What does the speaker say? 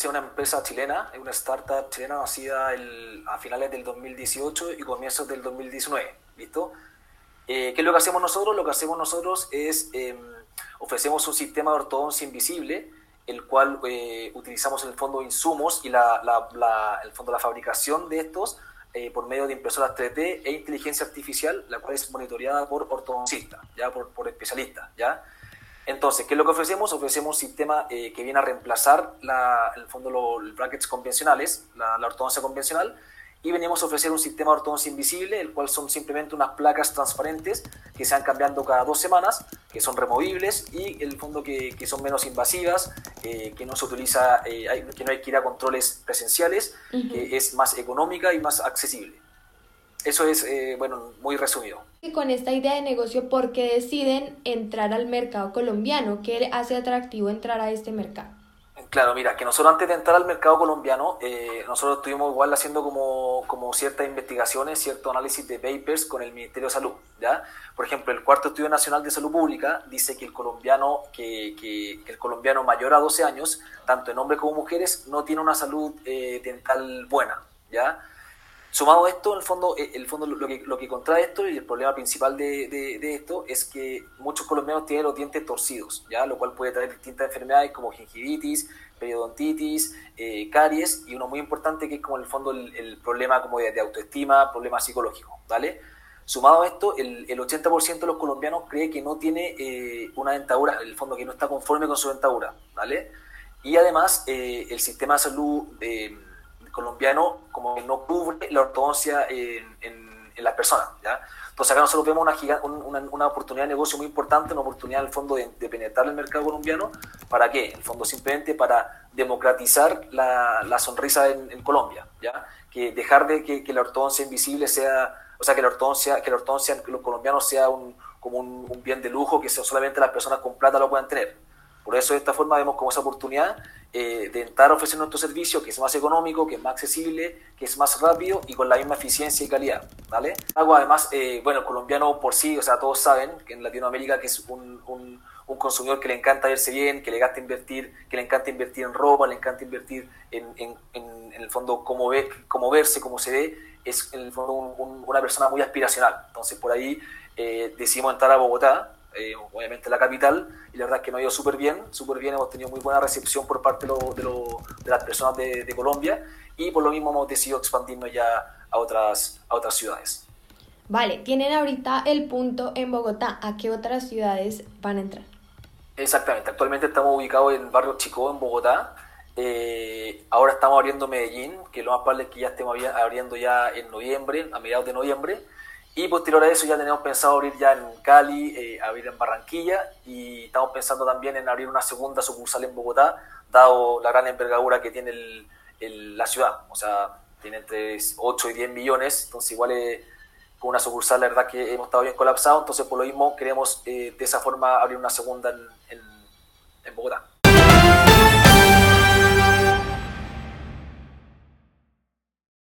Es una empresa chilena, una startup chilena nacida a finales del 2018 y comienzos del 2019. ¿Listo? Eh, ¿Qué es lo que hacemos nosotros? Lo que hacemos nosotros es em, ofrecemos un sistema de ortodoncia invisible, el cual eh, utilizamos en el fondo insumos y la, la, el fondo la fabricación de estos eh, por medio de impresoras 3D e inteligencia artificial, la cual es monitoreada por ortodoncistas, ya por, por especialistas, ya. Entonces, ¿qué es lo que ofrecemos? Ofrecemos un sistema que viene a reemplazar la, el fondo los brackets convencionales, la, la ortodoncia convencional, y venimos a ofrecer un sistema de ortodoncia invisible, el cual son simplemente unas placas transparentes que se van cambiando cada dos semanas, que son removibles y en el fondo que, que son menos invasivas, eh, que no se utiliza, eh, que no hay que ir a controles presenciales, que es más económica y más accesible. Eso es, eh, bueno, muy resumido. Y con esta idea de negocio, ¿por qué deciden entrar al mercado colombiano? ¿Qué hace atractivo entrar a este mercado? Claro, mira, que nosotros antes de entrar al mercado colombiano, eh, nosotros estuvimos igual haciendo como, como ciertas investigaciones, cierto análisis de papers con el Ministerio de Salud, ¿ya? Por ejemplo, el cuarto estudio nacional de salud pública dice que el colombiano, que, que, el colombiano mayor a 12 años, tanto en hombres como mujeres, no tiene una salud eh, dental buena, ¿ya? Sumado a esto, en el fondo, eh, el fondo lo, que, lo que contrae esto y el problema principal de, de, esto es que muchos colombianos tienen los dientes torcidos, ¿ya? lo cual puede traer distintas enfermedades como gingivitis, periodontitis, eh, caries y uno muy importante que es como en el fondo el, problema como de, autoestima, problema psicológico, ¿vale? Sumado a esto, el, el 80% de los colombianos cree que no tiene eh, una dentadura, en el fondo que no está conforme con su dentadura, ¿vale? Y además el sistema de salud colombiano como que no cubre la ortodoncia en, en, las personas. ¿ya? Entonces acá nosotros vemos una, una, oportunidad de negocio muy importante, una oportunidad en el fondo de, penetrar el mercado colombiano. ¿Para qué? En el fondo simplemente para democratizar la, la sonrisa en, Colombia. ¿ya? Que dejar de que, que, la ortodoncia invisible sea, o sea, que la ortodoncia, que la ortodoncia en los colombianos sea un, como un, un bien de lujo que solamente las personas con plata lo puedan tener. Por eso de esta forma vemos como esa oportunidad eh, de a ofrecer nuestro servicio que es más económico, que es más accesible, que es más rápido y con la misma eficiencia y calidad. ¿vale? Hago además, eh, bueno, el colombiano por sí, o sea, todos saben que en Latinoamérica que es un, un, consumidor que le encanta verse bien, que le encanta invertir, que le encanta invertir en ropa, le encanta invertir en, en, en, el fondo cómo, ve, cómo verse, cómo se ve, es en el fondo una persona muy aspiracional. Entonces por ahí eh, decidimos entrar a Bogotá, eh, obviamente la capital, y la verdad es que nos ha ido súper bien, súper bien, hemos tenido muy buena recepción por parte de, de, de las personas de, de, Colombia y por lo mismo hemos decidido expandirnos ya a otras, a otras ciudades. Vale, tienen ahorita el punto en Bogotá, ¿a qué otras ciudades van a entrar? Exactamente, actualmente estamos ubicados en barrio Chico, en Bogotá, eh, ahora estamos abriendo Medellín, que lo más probable es que ya estemos abriendo ya en noviembre, a mediados de noviembre, y posterior a eso ya tenemos pensado abrir ya en Cali, eh, abrir en Barranquilla y estamos pensando también en abrir una segunda sucursal en Bogotá, dado la gran envergadura que tiene la ciudad. O sea, tiene entre 8 y 10 millones, entonces igual es, con una sucursal la verdad que hemos estado bien colapsados, entonces por lo mismo queremos eh, de esa forma abrir una segunda en, en.